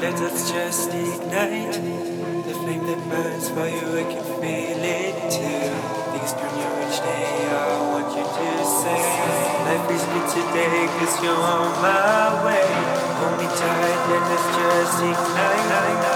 Let us just ignite the flame that burns for you. I can feel it too. Things turn your each day. I want you to say, Life is good today, cause you're on my way. Hold me tight, let us just ignite.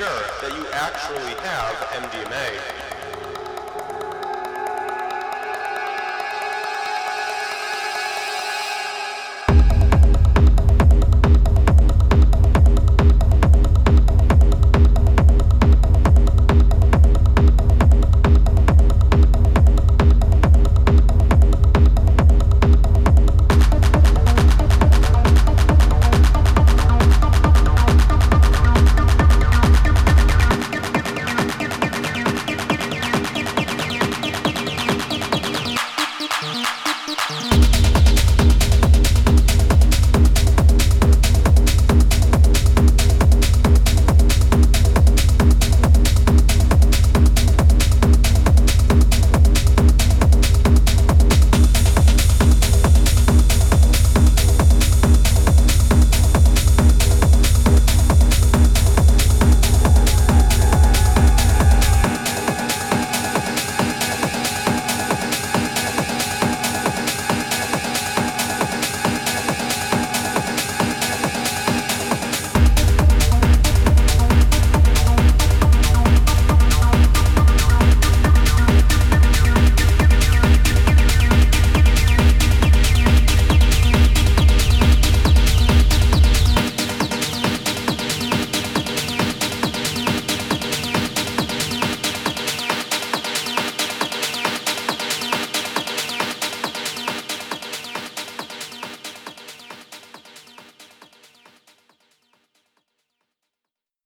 sure that you actually have MDMA